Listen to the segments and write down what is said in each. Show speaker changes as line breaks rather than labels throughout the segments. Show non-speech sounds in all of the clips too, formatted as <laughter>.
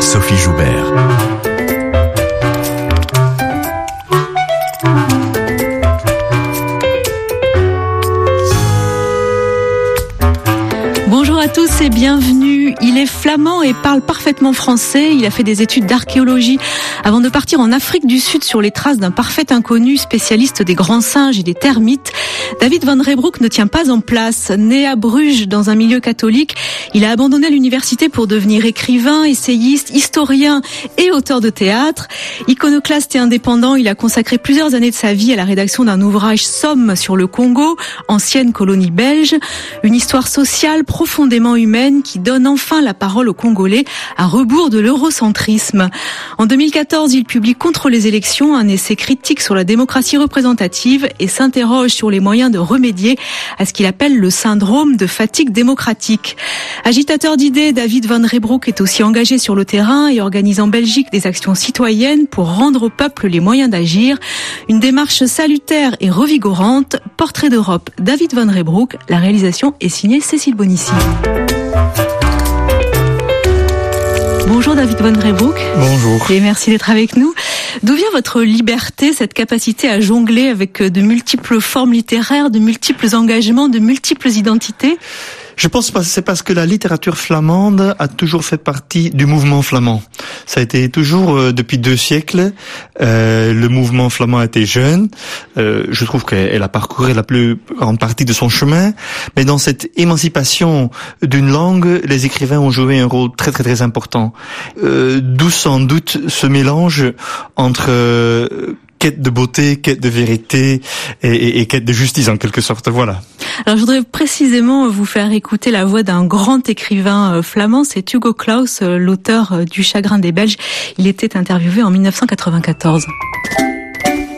Sophie Joubert.
Bonjour à tous et bienvenue. Il est flamand et parle parfaitement français. Il a fait des études d'archéologie avant de partir en Afrique du Sud sur les traces d'un parfait inconnu spécialiste des grands singes et des termites. David Van Rebroek ne tient pas en place. Né à Bruges dans un milieu catholique, il a abandonné l'université pour devenir écrivain, essayiste, historien et auteur de théâtre. Iconoclaste et indépendant, il a consacré plusieurs années de sa vie à la rédaction d'un ouvrage Somme sur le Congo, ancienne colonie belge, une histoire sociale profondément humaine qui donne enfin la parole aux Congolais à rebours de l'eurocentrisme. En 2014, il publie Contre les élections, un essai critique sur la démocratie représentative et s'interroge sur les moyens de remédier à ce qu'il appelle le syndrome de fatigue démocratique. Agitateur d'idées, David Van Rebroek est aussi engagé sur le terrain et organise en Belgique des actions citoyennes pour rendre au peuple les moyens d'agir. Une démarche salutaire et revigorante. Portrait d'Europe, David Van Rebroek. La réalisation est signée Cécile Bonissi. Bonjour David Rebroek.
Bonjour.
Et merci d'être avec nous. D'où vient votre liberté, cette capacité à jongler avec de multiples formes littéraires, de multiples engagements, de multiples identités?
Je pense que c'est parce que la littérature flamande a toujours fait partie du mouvement flamand. Ça a été toujours euh, depuis deux siècles. Euh, le mouvement flamand a été jeune. Euh, je trouve qu'elle a parcouru la plus grande partie de son chemin. Mais dans cette émancipation d'une langue, les écrivains ont joué un rôle très très très important. Euh, D'où sans doute ce mélange entre quête de beauté, quête de vérité et, et, et, quête de justice en quelque sorte. Voilà.
Alors je voudrais précisément vous faire écouter la voix d'un grand écrivain euh, flamand, c'est Hugo Claus, euh, l'auteur euh, du Chagrin des Belges. Il était interviewé en 1994.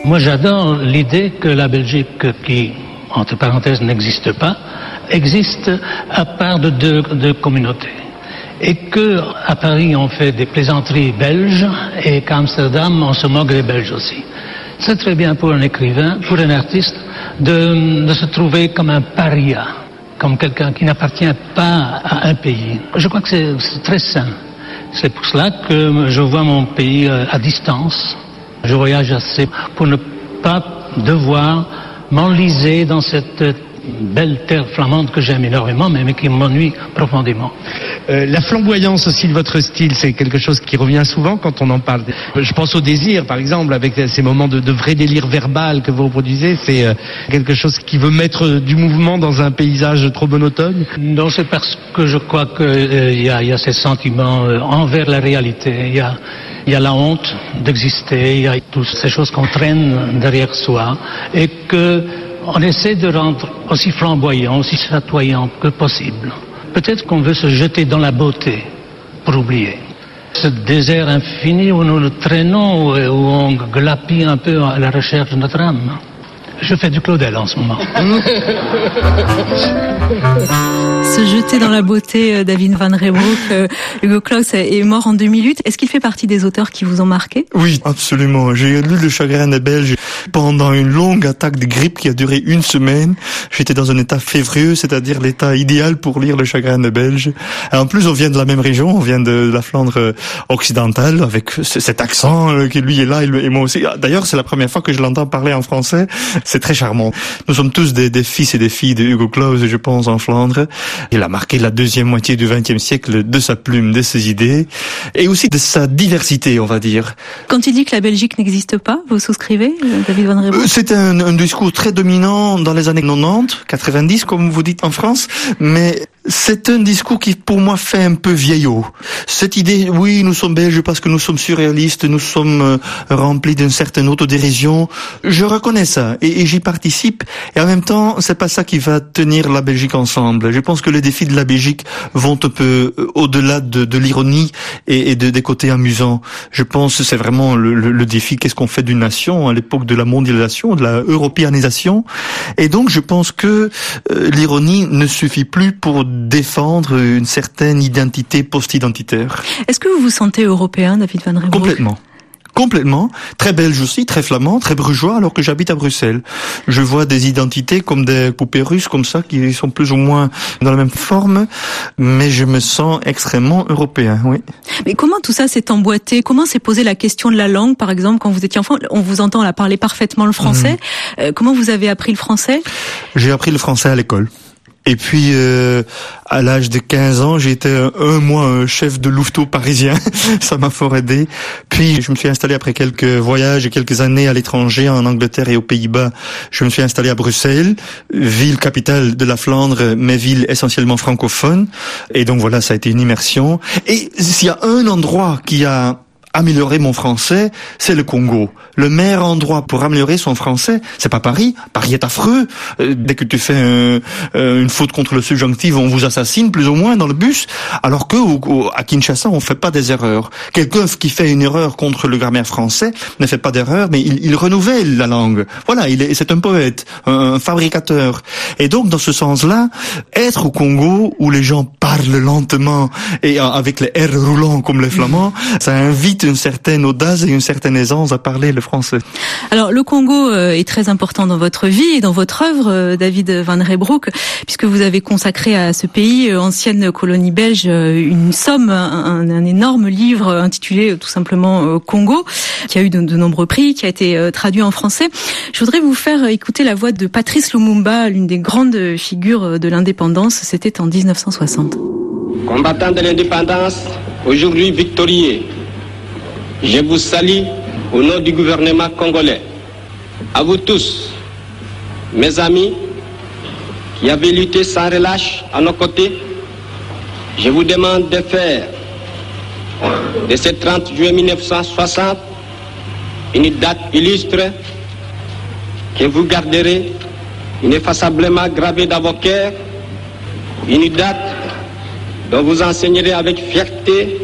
Moi j'adore l'idée que la Belgique, qui entre parenthèses n'existe pas, existe à part de deux, deux communautés et que à Paris on fait des plaisanteries belges et qu'à Amsterdam on se moque des Belges aussi. C'est très bien pour un écrivain, pour un artiste, de, se trouver comme un paria, comme quelqu'un qui n'appartient pas à un pays. Je crois que c'est très sain. C'est pour cela que je vois mon pays à distance. Je voyage assez pour ne pas devoir m'enliser dans cette belle terre flamande que j'aime énormément, mais qui m'ennuie profondément.
Euh, la flamboyance aussi de votre style, c'est quelque chose qui revient souvent quand on en parle. Je pense au désir, par exemple, avec ces moments de, de vrai délire verbal que vous reproduisez. C'est euh, quelque chose qui veut mettre du mouvement dans un paysage trop monotone
Non, c'est parce que je crois qu'il euh, y, a, y a ces sentiments envers la réalité. Il y a, y a la honte d'exister, il y a toutes ces choses qu'on traîne derrière soi et que on essaie de rendre aussi flamboyant, aussi chatoyant que possible. Peut-être qu'on veut se jeter dans la beauté pour oublier. Ce désert infini où nous nous traînons, où on glapit un peu à la recherche de notre âme. Je fais du Claudel en ce moment. <laughs>
Se jeter dans la beauté, David Van Rebroek. Hugo Claus est mort en 2008. Est-ce qu'il fait partie des auteurs qui vous ont marqué?
Oui, absolument. J'ai lu Le Chagrin des Belges pendant une longue attaque de grippe qui a duré une semaine. J'étais dans un état févrieux, c'est-à-dire l'état idéal pour lire Le Chagrin des Belges. Et en plus, on vient de la même région, on vient de la Flandre occidentale, avec cet accent qui lui est là et moi aussi. D'ailleurs, c'est la première fois que je l'entends parler en français. C'est très charmant. Nous sommes tous des, des, fils et des filles de Hugo Claus, je pense, en Flandre. Il a marqué la deuxième moitié du XXe siècle de sa plume, de ses idées, et aussi de sa diversité, on va dire.
Quand il dit que la Belgique n'existe pas, vous souscrivez, David Van Rebroek
C'est un, un discours très dominant dans les années 90, 90, comme vous dites en France, mais c'est un discours qui, pour moi, fait un peu vieillot. Cette idée, oui, nous sommes belges parce que nous sommes surréalistes, nous sommes euh, remplis d'une certaine autodérision. Je reconnais ça et, j'y participe. Et en même temps, c'est pas ça qui va tenir la Belgique ensemble. Je pense que les défis de la Belgique vont un peu au-delà de, l'ironie et, et de, des côtés amusants. Je pense que c'est vraiment le défi. Qu'est-ce qu'on fait d'une nation à l'époque de la mondialisation, de la européanisation? Et donc, je pense que euh, l'ironie ne suffit plus pour défendre une certaine identité post-identitaire.
Est-ce que vous vous sentez européen, David Van Rebroek
Complètement. complètement, très belge aussi, très flamand, très brugeois, alors que j'habite à Bruxelles. Je vois des identités comme des poupées russes comme ça, qui sont plus ou moins dans la même forme, mais je me sens extrêmement européen, oui.
Mais comment tout ça s'est emboîté? Comment s'est posé la question de la langue, par exemple, quand vous étiez enfant? On vous entend la parler parfaitement le français. Mhm. Euh, comment vous avez appris le français?
J'ai appris le français à l'école. Et puis, euh, à l'âge de 15 ans, été un, mois chef de louveteau parisien. <laughs> Ça m'a fort aidé. Puis, je me suis installé après quelques voyages et quelques années à l'étranger, en Angleterre et aux Pays-Bas. Je me suis installé à Bruxelles, ville capitale de la Flandre, mais ville essentiellement francophone. Et donc voilà, ça a été une immersion. Et s'il y a un endroit qui a améliorer mon français, c'est le Congo. Le meilleur endroit pour améliorer son français, c'est pas Paris. Paris est affreux. Euh, dès que tu fais euh, une faute contre le subjonctif, on vous assassine plus ou moins dans le bus. Alors que à Kinshasa, on fait pas des erreurs. Quelqu'un qui fait une erreur contre le grammaire français ne fait pas d'erreur, mais il, renouvelle la langue. Voilà, il est, c'est un poète, un, fabricateur. Et donc, dans ce sens-là, être au Congo où les gens parlent lentement et avec les R roulants comme les Flamands, ça invite une certaine audace et une certaine aisance à parler le français.
Alors le Congo euh, est très important dans votre vie et dans votre œuvre, euh, David Van Reybrouck, puisque vous avez consacré à ce pays, euh, ancienne colonie belge, une somme, un, un énorme livre intitulé tout simplement Congo, qui a eu de, de, nombreux prix, qui a été traduit en français. Je voudrais vous faire écouter la voix de Patrice Lumumba, l'une des grandes figures de l'indépendance. C'était en 1960.
Combattant de l'indépendance, aujourd'hui victorieux, je vous salue au nom du gouvernement congolais. À vous tous, mes amis, qui avez lutté sans relâche à nos côtés, je vous demande de faire de ce 30 juillet 1960 une date illustre que vous garderez ineffaçablement gravée dans vos cœurs, une date dont vous enseignerez avec fierté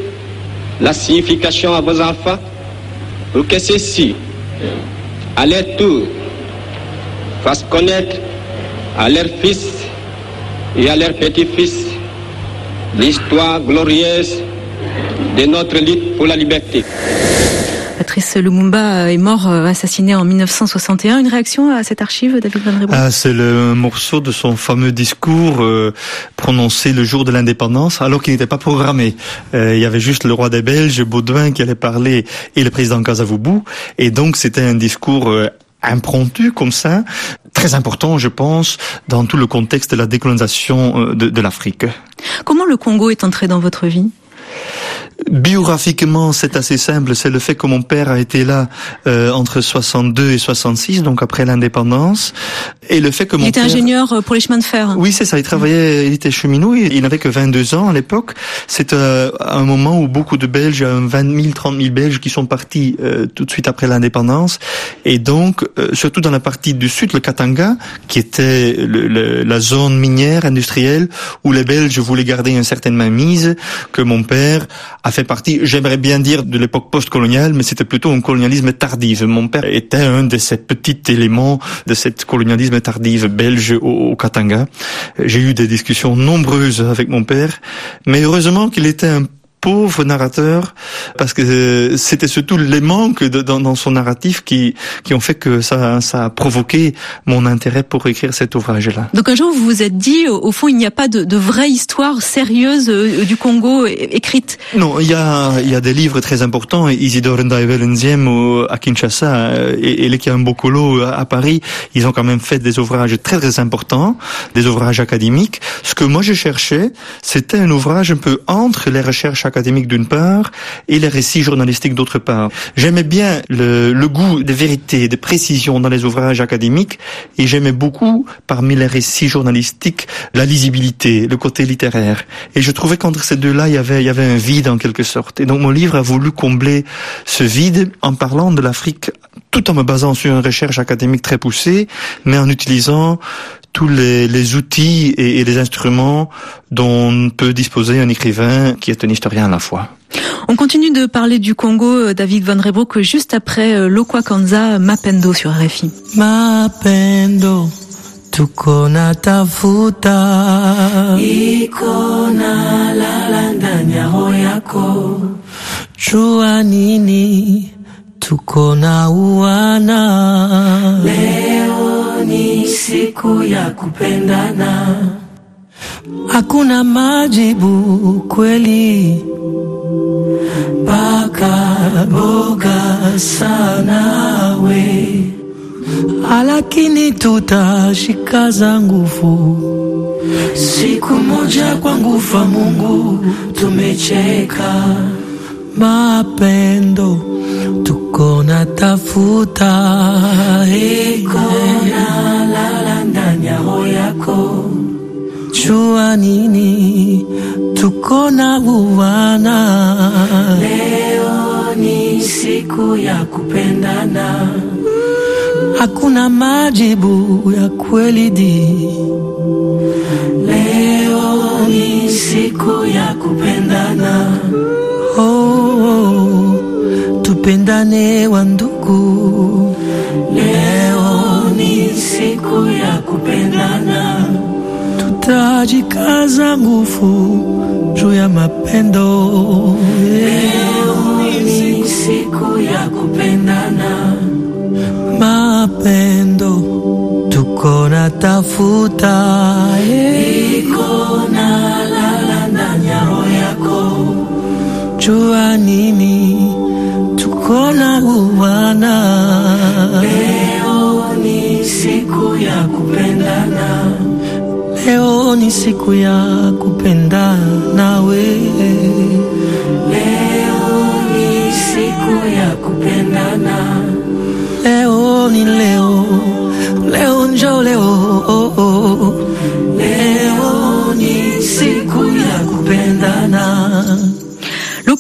la signification à vos enfants pour que ceux-ci, à leur tour, fassent connaître à leurs fils et à leurs petits-fils l'histoire glorieuse de notre lutte pour la liberté.
Patrice Lumumba est mort euh, assassiné en 1961. Une réaction à cette archive, David Van
ah, C'est le morceau de son fameux discours euh, prononcé le jour de l'indépendance, alors qu'il n'était pas programmé. Euh, il y avait juste le roi des Belges, Baudouin, qui allait parler, et le président Kasavubu. Et donc, c'était un discours impromptu comme ça, très important, je pense, dans tout le contexte de la décolonisation de, de l'Afrique.
Comment le Congo est entré dans votre vie?
Biographiquement, c'est assez simple. C'est le fait que mon père a été là euh, entre 62 et 66, donc après l'indépendance, et le fait que mon
il était ingénieur euh, pour les chemins de fer.
Oui, c'est ça. Il travaillait, il était cheminot. Il n'avait que 22 ans à l'époque. C'est euh, un moment où beaucoup de Belges, 20 000, 30 000 Belges qui sont partis euh, tout de suite après l'indépendance, et donc surtout dans la partie du sud, le Katanga, qui était le, la zone minière industrielle où les Belges voulaient garder une certaine mainmise, que mon père a fait partie, j'aimerais bien dire, de l'époque post-coloniale, mais c'était plutôt un colonialisme tardif. Mon père était un de ces petits éléments de cette colonialisme tardif belge au, Katanga. J'ai eu des discussions nombreuses avec mon père, mais heureusement qu'il était un pauvre narrateur parce que c'était surtout les manques dans, dans, son narratif qui qui ont fait que ça ça a provoqué mon intérêt pour écrire cet ouvrage-là.
Donc un jour vous vous êtes dit au, fond il n'y a pas de, de, vraie histoire sérieuse euh, du Congo écrite.
Non, il y a il y a des livres très importants Isidore Ndaivelenziem à Kinshasa euh, et, et les Kiambokolo à Paris, ils ont quand même fait des ouvrages très très importants, des ouvrages académiques. Ce que moi je cherchais, c'était un ouvrage un peu entre les recherches académiques académiques d'une part et les récits journalistiques d'autre part. J'aimais bien le, le, goût de vérité, de précision dans les ouvrages académiques et j'aimais beaucoup parmi les récits journalistiques la lisibilité, le côté littéraire. Et je trouvais qu'entre ces deux-là, il y avait, il y avait un vide en quelque sorte. Et donc mon livre a voulu combler ce vide en parlant de l'Afrique tout en me basant sur une recherche académique très poussée, mais en utilisant tous les, les outils et, et, les instruments dont peut disposer un écrivain qui est un historien à la fois.
On continue de parler du Congo, euh, David Van Rebroek, juste après euh, Lokwa Kanza, Mapendo sur RFI.
Mapendo. tukona tafuta ikona lala ndani ya roho yako jua nini? Tuko na uwana. Leo ni siku ya kupendana, hakuna majibu kweli, paka boga sana we, lakini tutashikaza nguvu. Siku moja kwa nguvu Mungu tumecheka. Mapendo tuko na tafuta iko na lala ndani ya roho yako. Chua nini tuko na uwana. Leo ni siku ya kupendana. Hakuna majibu ya kweli di. Leo ni siku ya kupendana. Tupendane wa ndugu. Leo ni siku ya kupendana. Tutajikaza nguvu juu ya mapendo. Leo ni siku ya kupendana. Mapendo tuko na tafuta iko na lala jua nini? Tuko na uwana. Leo ni siku ya kupendana. Leo ni siku ya kupendana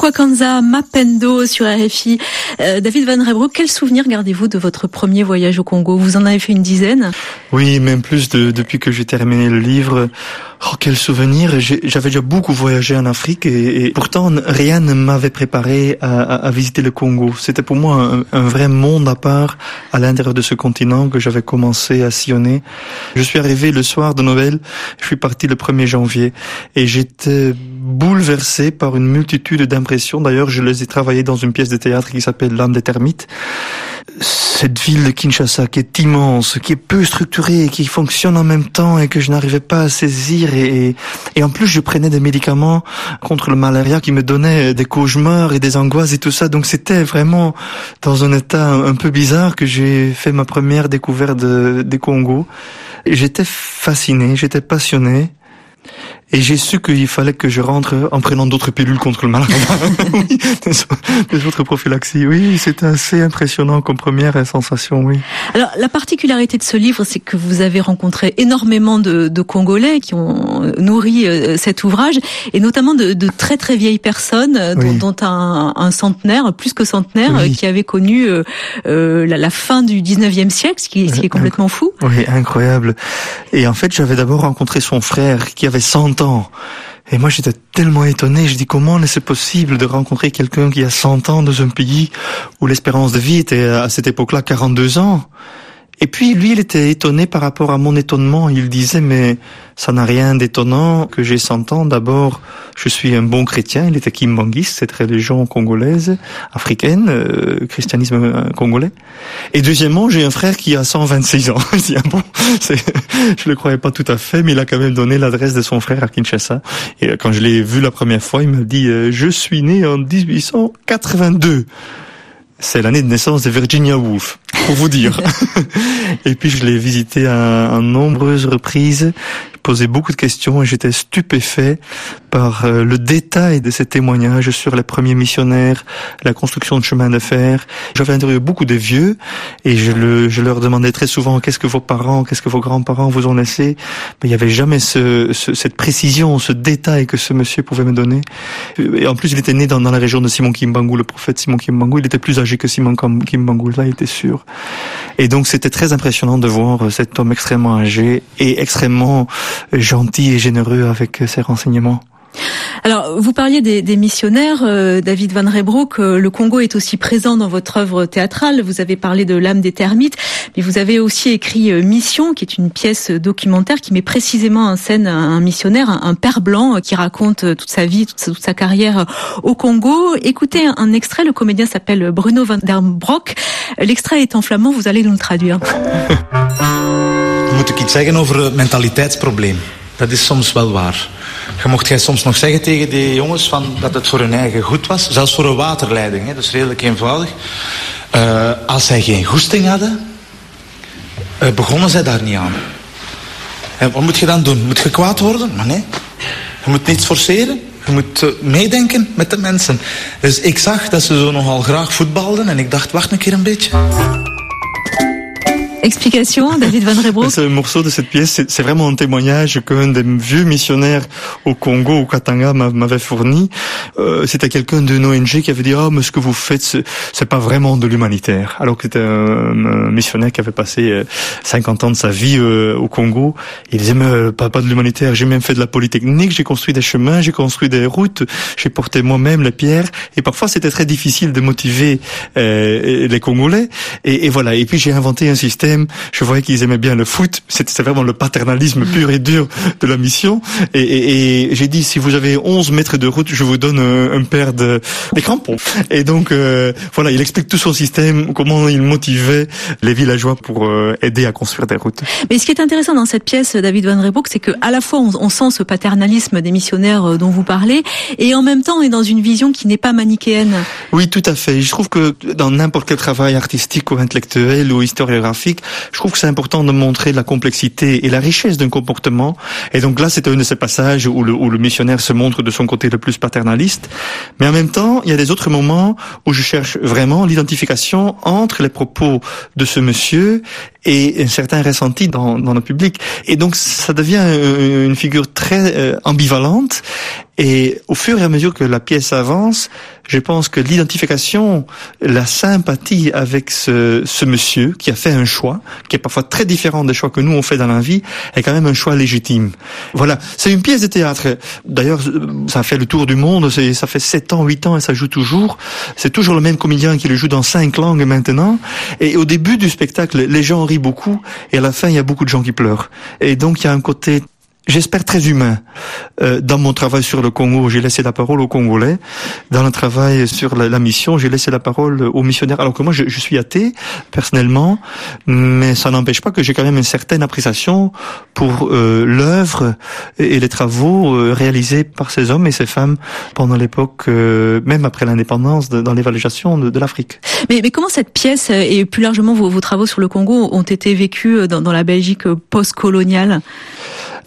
Lokwa Kanza, Mapendo sur RFI. Euh, David Van Rebro, quel souvenir gardez-vous de votre premier voyage au Congo? Vous en avez fait une dizaine?
Oui, même plus de, depuis que j'ai terminé le livre. Oh, quel souvenir J'avais déjà beaucoup voyagé en Afrique et, pourtant rien ne m'avait préparé à visiter le Congo. C'était pour moi un, un vrai monde à part à l'intérieur de ce continent que j'avais commencé à sillonner. Je suis arrivé le soir de Noël, je suis parti le 1er janvier et j'étais bouleversé par une multitude d'impressions. D'ailleurs, je les ai travaillées dans une pièce de théâtre qui s'appelle L'âme des termites cette ville de Kinshasa qui est immense, qui est peu structurée, qui fonctionne en même temps et que je n'arrivais pas à saisir et, et, en plus je prenais des médicaments contre le malaria qui me donnaient des cauchemars et des angoisses et tout ça. Donc c'était vraiment dans un état un, peu bizarre que j'ai fait ma première découverte de- des Congo. Et J'étais fasciné, j'étais passionné. Et j'ai su qu'il fallait que je rentre en prenant d'autres pilules contre le malaria. <laughs> oui, des, autres prophylaxies. Oui, c'était assez impressionnant comme première sensation, oui.
Alors, la particularité de ce livre, c'est que vous avez rencontré énormément de, de Congolais qui ont nourri euh, cet ouvrage, et notamment de, de très très vieilles personnes, euh, dont, dont un, un centenaire, plus que centenaire,
Oui.
euh, qui avait connu euh, euh, la, la fin du 19e siècle, ce qui, ce qui est complètement fou.
Oui, incroyable. Et en fait, j'avais d'abord rencontré son frère qui avait 100 Et moi, j'étais tellement étonné. Je dis, comment est-ce possible de rencontrer quelqu'un qui a 100 ans dans un pays où l'espérance de vie était à cette époque-là 42 ans? Et puis lui, il était étonné par rapport à mon étonnement. Il disait, mais ça n'a rien d'étonnant que j'ai 100 ans. D'abord, je suis un bon chrétien. Il était kimbangiste, cette religion congolaise, africaine, euh, christianisme euh, congolais. Et deuxièmement, j'ai un frère qui a 126 ans. Je dis, ah bon, je le croyais pas tout à fait, mais il a quand même donné l'adresse de son frère à Kinshasa. Et euh, quand je l'ai vu la première fois, il m'a dit, euh, je suis né en 1882. C'est l'année de naissance de Virginia Woolf, pour vous dire. <laughs> et puis je l'ai visité à, à nombreuses reprises, posé beaucoup de questions et j'étais stupéfait par euh, le détail de ces témoignages sur les premiers missionnaires, la construction de chemins de fer. J'avais interviewé beaucoup de vieux et je, le, je leur demandais très souvent qu'est-ce que vos parents, qu'est-ce que vos grands-parents vous ont laissé? Mais il n'y avait jamais ce, ce- cette précision, ce détail que ce monsieur pouvait me donner. Et en plus, il était né dans, dans la région de Simon Kimbangu, le prophète Simon Kimbangu. Il était plus âgé que Simon Kim- Kimbangu, là, il était sûr. Et donc, c'était très impressionnant de voir cet homme extrêmement âgé et extrêmement gentil et généreux avec ses renseignements.
Alors, vous parliez des, missionnaires, euh, David Van Rebroek. euh, le Congo est aussi présent dans votre œuvre théâtrale. Vous avez parlé de l'âme des termites, mais vous avez aussi écrit euh, Mission, qui est une pièce documentaire qui met précisément en scène un, missionnaire, un, père blanc, euh, qui raconte toute sa vie, toute sa, carrière au Congo. Écoutez un, un extrait. Le comédien s'appelle Bruno Van der Broek. L'extrait est en flamand. Vous allez nous le traduire. <laughs>
Moet ik iets zeggen over het mentaliteitsprobleem? Dat is soms wel waar. Je mocht jij soms nog zeggen tegen die jongens van dat het voor hun eigen goed was. Zelfs voor een waterleiding, hè, dat is redelijk eenvoudig. Uh, als zij geen goesting hadden, uh, begonnen zij daar niet aan. En wat moet je dan doen? Moet je kwaad worden? Maar nee. Je moet niets forceren. Je moet uh, meedenken met de mensen. Dus ik zag dat ze zo nogal graag voetbalden en ik dacht, wacht een keer een beetje.
Explication, David Van Rebroek.
Ce morceau de cette pièce, c'est vraiment un témoignage qu'un des vieux missionnaires au Congo, au Katanga, m'avait fourni. Euh, c'était quelqu'un d'une ONG qui avait dit ah mais ce que vous faites, c'est pas vraiment de l'humanitaire. Alors que c'était un, missionnaire qui avait passé euh, 50 ans de sa vie euh, au Congo. Il disait mais pas, pas de l'humanitaire. J'ai même fait de la polytechnique, j'ai construit des chemins, j'ai construit des routes, j'ai porté moi-même les pierres. Et parfois c'était très difficile de motiver euh, les Congolais. Et voilà. Et puis j'ai inventé un système je voyais qu'ils aimaient bien le foot. C'était vraiment le paternalisme pur et dur de la mission. Et, et, et j'ai dit, si vous avez 11 mètres de route, je vous donne un, un paire de des crampons. Et donc, euh, voilà, il explique tout son système, comment il motivait les villageois pour euh, aider à construire des routes.
Mais ce qui est intéressant dans cette pièce, David Van Rebroek, c'est que à la fois on, on, sent ce paternalisme des missionnaires euh, dont vous parlez, et en même temps on est dans une vision qui n'est pas manichéenne.
Oui, tout à fait. Je trouve que dans n'importe quel travail artistique ou intellectuel ou historiographique, je trouve que c'est important de montrer la complexité et la richesse d'un comportement. Et donc là, c'est un de ces passages où le, où le, missionnaire se montre de son côté le plus paternaliste. Mais en même temps, il y a des autres moments où je cherche vraiment l'identification entre les propos de ce monsieur et un certain ressenti dans, dans le public. Et donc, ça devient une figure très euh, ambivalente. Et au fur et à mesure que la pièce avance, je pense que l'identification, la sympathie avec ce, ce, monsieur qui a fait un choix, qui est parfois très différent des choix que nous on fait dans la vie, est quand même un choix légitime. Voilà, c'est une pièce de théâtre. D'ailleurs, ça fait le tour du monde, ça fait 7 ans, 8 ans et ça joue toujours. C'est toujours le même comédien qui le joue dans cinq langues maintenant. Et au début du spectacle, les gens rient beaucoup et à la fin, il y a beaucoup de gens qui pleurent. Et donc, il y a un côté j'espère très humain. Euh, dans mon travail sur le Congo, j'ai laissé la parole aux Congolais. Dans le travail sur la, mission, j'ai laissé la parole aux missionnaires. Alors que moi, je, suis athée, personnellement, mais ça n'empêche pas que j'ai quand même une certaine appréciation pour euh, l'œuvre et, les travaux euh, réalisés par ces hommes et ces femmes pendant l'époque, euh, même après l'indépendance, dans l'évaluation de, l'Afrique.
Mais, comment cette pièce et plus largement vos, vos travaux sur le Congo ont été vécus dans, dans la Belgique post-coloniale?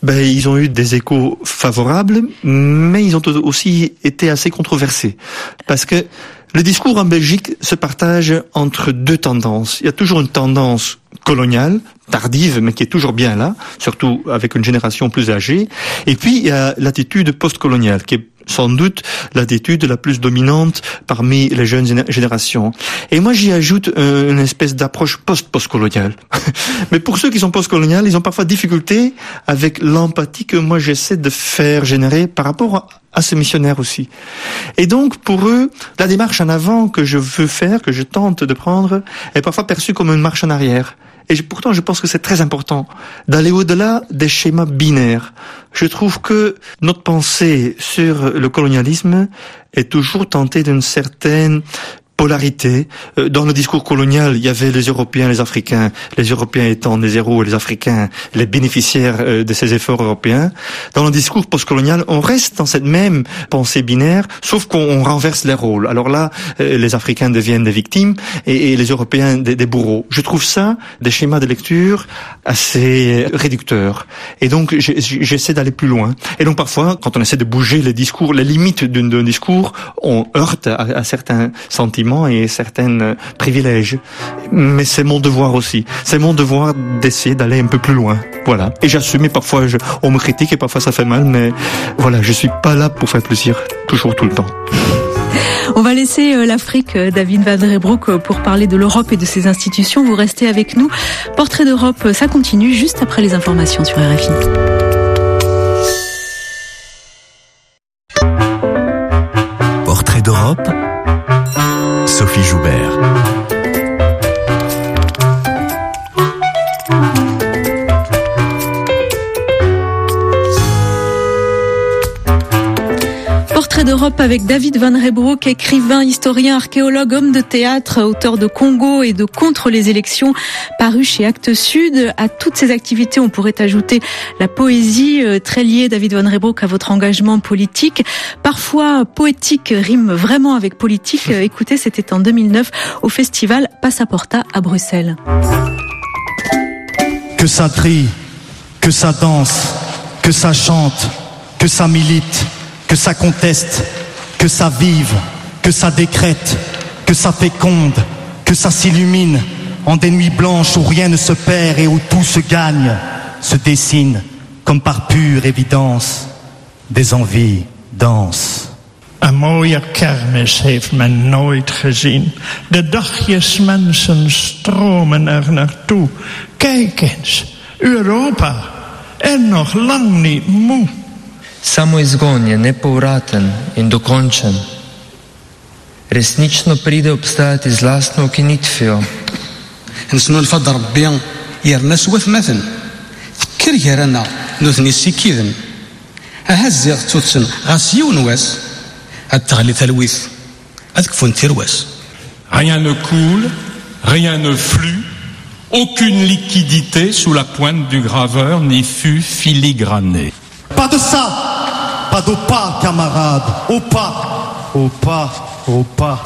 Ben, ils ont eu des échos favorables, mais ils ont aussi été assez controversés. Parce que le discours en Belgique se partage entre deux tendances. Il y a toujours une tendance coloniale, tardive, mais qui est toujours bien là, surtout avec une génération plus âgée. Et puis, il y a l'attitude postcoloniale, qui est sans doute l'attitude la plus dominante parmi les jeunes générations. Et moi, j'y ajoute une espèce d'approche post-postcoloniale. <laughs> Mais pour ceux qui sont postcoloniales, ils ont parfois difficulté avec l'empathie que moi j'essaie de faire générer par rapport à ce missionnaire aussi. Et donc, pour eux, la démarche en avant que je veux faire, que je tente de prendre, est parfois perçue comme une marche en arrière. Et pourtant, je pense que c'est très important d'aller au-delà des schémas binaires. Je trouve que notre pensée sur le colonialisme est toujours tentée d'une certaine polarité. Dans le discours colonial, il y avait les Européens, les Africains, les Européens étant les héros et les Africains les bénéficiaires de ces efforts européens. Dans le discours postcolonial, on reste dans cette même pensée binaire, sauf qu'on renverse les rôles. Alors là, les Africains deviennent des victimes et, les Européens des, des bourreaux. Je trouve ça des schémas de lecture assez réducteurs. Et donc, j'essaie d'aller plus loin. Et donc, parfois, quand on essaie de bouger les discours, les limites d'un discours, on heurte à, certains sentiments et certains privilèges. Mais c'est mon devoir aussi. C'est mon devoir d'essayer d'aller un peu plus loin. Voilà. Et j'assume, et parfois on me critique et parfois ça fait mal, mais voilà, je suis pas là pour faire plaisir, toujours, tout le temps. <laughs>
On va laisser euh, l'Afrique, euh, David Van euh, pour parler de l'Europe et de ses institutions. Vous restez avec nous. Portrait d'Europe, ça continue juste après les informations sur RFI.
Portrait d'Europe, Sophie Joubert.
d'Europe avec David Van Rebroek, écrivain, historien, archéologue, homme de théâtre, auteur de Congo et de Contre les élections, paru chez Actes Sud. À toutes ces activités, on pourrait ajouter la poésie, euh, très liée, David Van Rebroek, à votre engagement politique. Parfois, poétique rime vraiment avec politique. Euh, Écoutez, c'était en 2009 au festival Passaporta à Bruxelles.
Que ça crie, que ça danse, que ça chante, que ça milite, que ça conteste, que ça vive, que ça décrète, que ça féconde, que ça s'illumine en des nuits blanches où rien ne se perd et où tout se gagne, se dessine comme par pure évidence des envies denses.
Een mooie kermis heeft men nooit gezien. De dagjes mensen stromen er naartoe. Kijk eens, Europa, en nog lang niet moe.
Samo izgon je nepovraten in dokončen. Resnično pride obstajati z lastno ukinitvijo.
نسنو الفضل ربي يرنا سوا ثماثن فكر يرانا نوثني السكيذن أهزيغ توتسن غاس يون واس التغلي تلويث أذكفون تيرواس
Rien ne coule, rien ne flue, aucune liquidité sous la pointe du graveur n'y fut filigranée.
Pas de ça, pas, au pas, au pas.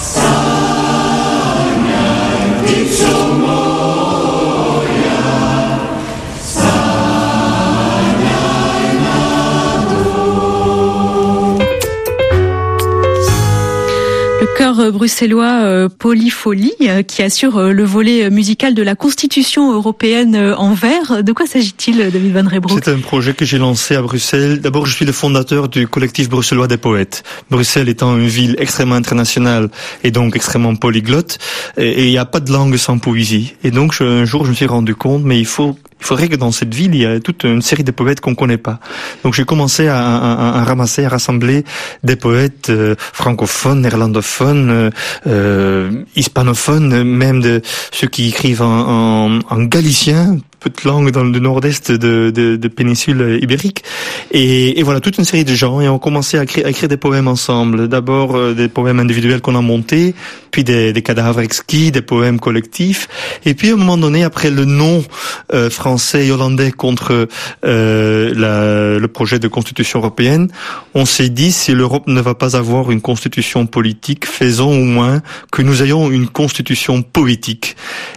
Chœur bruxellois euh, Polyfolie euh, qui assure euh, le volet musical de la Constitution européenne euh, en vers. De quoi s'agit-il, David Van Rebroek
C'est un projet que j'ai lancé à Bruxelles. D'abord, je suis le fondateur du collectif bruxellois des poètes. Bruxelles étant une ville extrêmement internationale et donc extrêmement polyglotte, et il n'y a pas de langue sans poésie. Et donc, je- un jour, je me suis rendu compte, mais il faut, il faudrait que dans cette ville, il y a toute une série de poètes qu'on connaît pas. Donc, j'ai commencé à, ramasser, à rassembler des poètes euh, francophones, néerlandophones, euh, euh, hispanophones, même de ceux qui écrivent en, en, en galicien, petite langue dans le nord-est de, de, de péninsule ibérique. Et, voilà, toute une série de gens. Et on commençait à écrire, à écrire des poèmes ensemble. D'abord euh, des poèmes individuels qu'on a montés, puis des, cadavres exquis, des poèmes collectifs. Et puis à un moment donné, après le non euh, français et hollandais contre euh, le projet de constitution européenne, on s'est dit si l'Europe ne va pas avoir une constitution politique, faisons au moins que nous ayons une constitution poétique.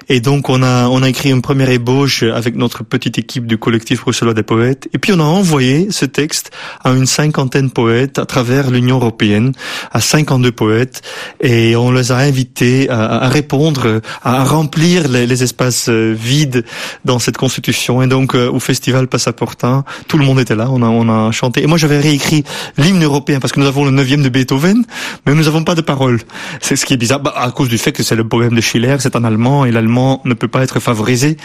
Et donc on a on a écrit une première ébauche avec notre petite équipe du collectif bruxellois des poètes. Et puis on a envoyé ce texte à une cinquantaine de poètes à travers l'Union européenne, à 52 poètes, et on les a invités à, répondre, à remplir les, espaces euh, vides dans cette constitution. Et donc euh, au festival Passaportin, tout le monde était là, on a on a chanté. Et moi j'avais réécrit l'hymne européen parce que nous avons le neuvième de Beethoven, mais nous n'avons pas de paroles. C'est ce qui est bizarre, bah, à cause du fait que c'est le poème de Schiller, c'est en allemand et l'allemand ne peut pas être favorisé.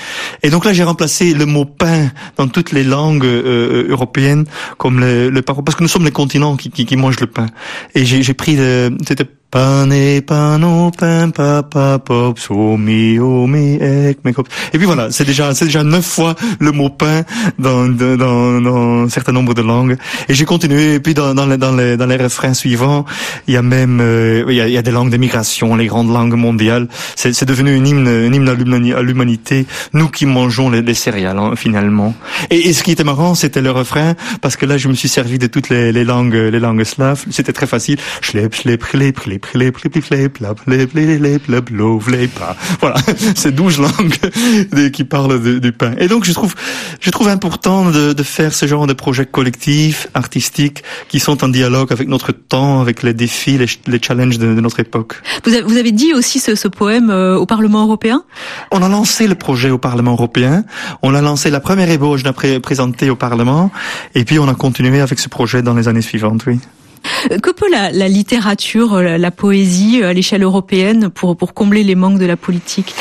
Et donc là, j'ai remplacé le mot pain dans toutes les langues euh, européennes comme le, le parce que nous sommes les continents qui, qui, qui mangent le pain. Et j'ai pris c'était Pano, pain, papa, pop, omi, ek. Et puis voilà, c'est déjà, c'est déjà neuf fois le mot pain dans, dans, dans, un certain nombre de langues. Et j'ai continué, et puis dans, dans, les, dans, les, dans les refrains suivants, il y a même, euh, il, y a, y a des langues d'émigration, les grandes langues mondiales. C'est c'est devenu une hymne, une hymne à l'humani- à l'humanité, nous qui mangeons les, les céréales, hein, finalement. Et, et ce qui était marrant, c'était le refrain, parce que là, je me suis servi de toutes les, les langues, les langues slaves. C'était très facile. Schlep, schlep, schlep, schlep, Voilà, <laughs> c'est douze langues <laughs> qui parlent du pain. Et donc, je trouve, je trouve important de, de faire ce genre de projets collectifs, artistiques, qui sont en dialogue avec notre temps, avec les défis, les, les challenges de, de notre époque.
vous avez, vous avez dit aussi ce, ce poème euh, au Parlement européen?
On a lancé le projet au Parlement européen. On a lancé la première ébauche d'un pré- présenté au Parlement. Et puis, on a continué avec ce projet dans les années suivantes, oui.
Que peut la, littérature, euh, la, poésie euh, à l'échelle européenne pour, pour combler les manques de la politique?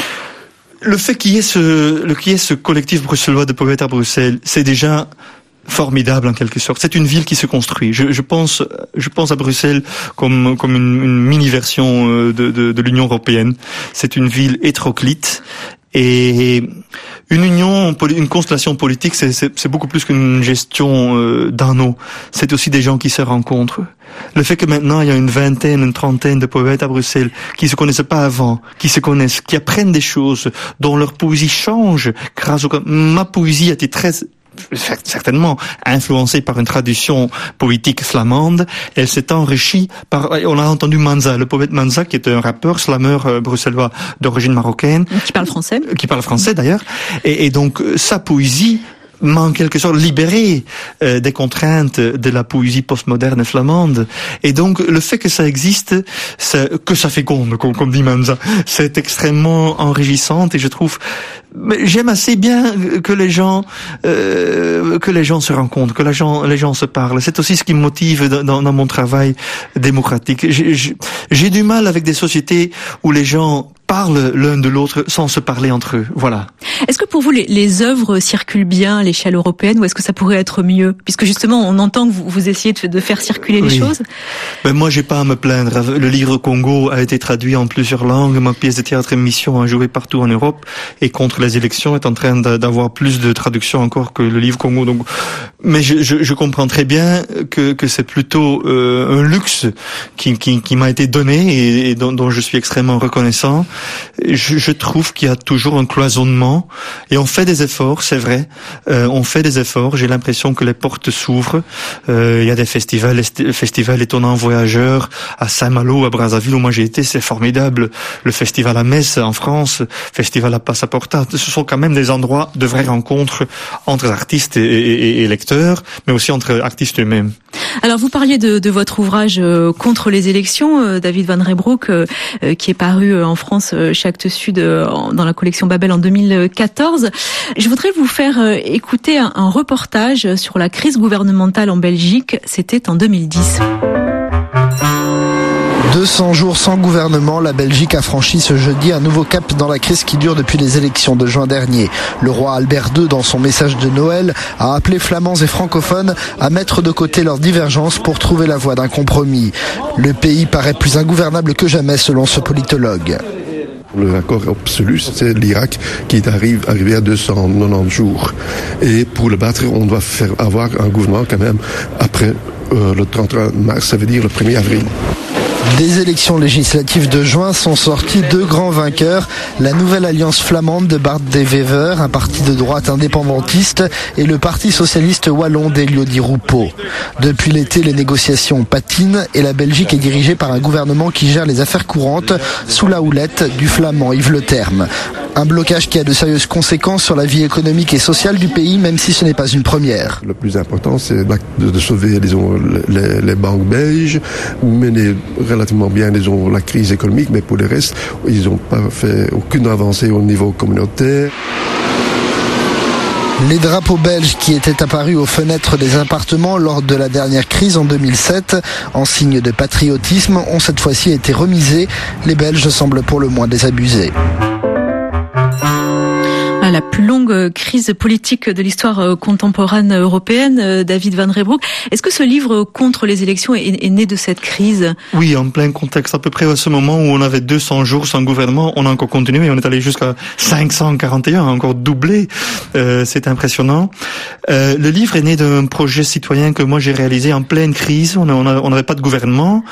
Le fait qu'il y ait ce, y ait ce collectif bruxellois de poètes à Bruxelles, c'est déjà formidable en quelque sorte. C'est une ville qui se construit. Je, pense, je pense à Bruxelles comme comme une, une mini version euh, de, de, de l'Union européenne. C'est une ville hétéroclite et une union, une constellation politique, c'est beaucoup plus qu'une gestion euh, d'anneaux. C'est aussi des gens qui se rencontrent. Le fait que maintenant il y a une vingtaine, une trentaine de poètes à Bruxelles qui se connaissaient pas avant, qui se connaissent, qui apprennent des choses, dont leur poésie change grâce au... Ma poésie a été très certainement influencée par une tradition poétique flamande. Elle s'est enrichie par, on a entendu Manza, le poète Manza, qui est un rappeur, slameur euh, bruxellois d'origine marocaine.
Qui parle français.
Qui parle français d'ailleurs. Et, et donc, sa poésie m'a en quelque sorte libéré euh, des contraintes de la poésie postmoderne flamande. Et donc le fait que ça existe, que ça féconde, comme, comme dit Manza, c'est extrêmement enrichissant et je trouve j'aime assez bien que les gens euh, que les gens se rencontrent, que les gens les gens se parlent. C'est aussi ce qui me motive dans, dans mon travail démocratique. J'ai du mal avec des sociétés où les gens parlent l'un de l'autre sans se parler entre eux. Voilà.
Est-ce que pour vous les, les œuvres circulent bien à l'échelle européenne ou est-ce que ça pourrait être mieux? Puisque justement on entend que vous, vous essayez de, de, faire circuler les choses.
Ben moi j'ai pas à me plaindre. Le livre Congo a été traduit en plusieurs langues. Ma pièce de théâtre Mission a joué partout en Europe et contre les élections est en train d'avoir plus de traductions encore que le livre Congo. Donc, mais je, je, je comprends très bien que, que c'est plutôt euh, un luxe qui, qui, qui m'a été donné et, et dont, dont, je suis extrêmement reconnaissant je, je trouve qu'il y a toujours un cloisonnement et on fait des efforts, c'est vrai. Euh, on fait des efforts. J'ai l'impression que les portes s'ouvrent. Euh, il y a des festivals, le festival étonnant voyageurs à Saint-Malo, à Brazzaville où moi j'ai été, c'est formidable. Le festival à Metz en France, festival à Passaporta, ce sont quand même des endroits de vraies rencontres entre artistes et, lecteurs, mais aussi entre artistes eux-mêmes.
Alors vous parliez de, votre ouvrage euh, contre les élections, euh, David Van Rebroek, euh, qui est paru en France chez Actes Sud dans la collection Babel en 2014. Je voudrais vous faire écouter un reportage sur la crise gouvernementale en Belgique. C'était en 2010.
200 jours sans gouvernement, la Belgique a franchi ce jeudi un nouveau cap dans la crise qui dure depuis les élections de juin dernier. Le roi Albert II, dans son message de Noël, a appelé flamands et francophones à mettre de côté leurs divergences pour trouver la voie d'un compromis. Le pays paraît plus ingouvernable que jamais selon ce politologue.
Le accord absolu, c'est l'Irak qui arrive arrivé à 290 jours. Et pour le battre, on doit faire avoir un gouvernement quand même après euh, le 31 mars, ça veut dire le 1er avril.
Des élections législatives de juin sont sortis deux grands vainqueurs, la nouvelle alliance flamande de Bart de Wever, un parti de droite indépendantiste, et le parti socialiste wallon d'Elio Di. Depuis l'été, les négociations patinent et la Belgique est dirigée par un gouvernement qui gère les affaires courantes sous la houlette du flamand Yves Le Terme. Un blocage qui a de sérieuses conséquences sur la vie économique et sociale du pays, même si ce n'est pas une première.
Le plus important, c'est de, de, sauver disons, les, les banques belges, mener relativement bien disons, la crise économique, mais pour le reste, ils n'ont pas fait aucune avancée au niveau communautaire.
Les drapeaux belges qui étaient apparus aux fenêtres des appartements lors de la dernière crise en 2007, en signe de patriotisme, ont cette fois-ci été remisés. Les Belges semblent pour le moins désabusés
plus longue crise politique de l'histoire contemporaine européenne, David Van Rebroek. Est-ce que ce livre contre les élections est, né de cette crise?
Oui, en plein contexte. À peu près à ce moment où on avait 200 jours sans gouvernement, on a encore continué. On est allé jusqu'à 541, encore doublé. Euh, C'est impressionnant. Euh, le livre est né d'un projet citoyen que moi j'ai réalisé en pleine crise. On n'avait pas de gouvernement.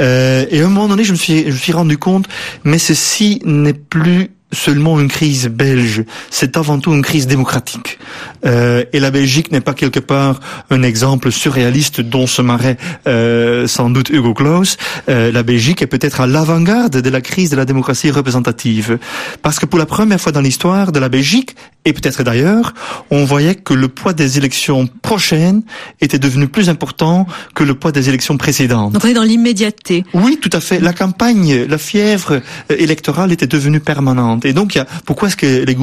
Euh, et à un moment donné, je me suis, je me suis rendu compte, mais ceci n'est plus seulement une crise belge, c'est avant tout une crise démocratique. Euh, et la Belgique n'est pas quelque part un exemple surréaliste dont se marrait euh, sans doute Hugo Claus. Euh, la Belgique est peut-être à l'avant-garde de la crise de la démocratie représentative. Parce que pour la première fois dans l'histoire de la Belgique, et peut-être d'ailleurs, on voyait que le poids des élections prochaines était devenu plus important que le poids des élections précédentes.
Donc on est dans l'immédiateté.
Oui, tout à fait. La campagne, la fièvre électorale était devenue permanente. Et donc, pourquoi est-ce que les,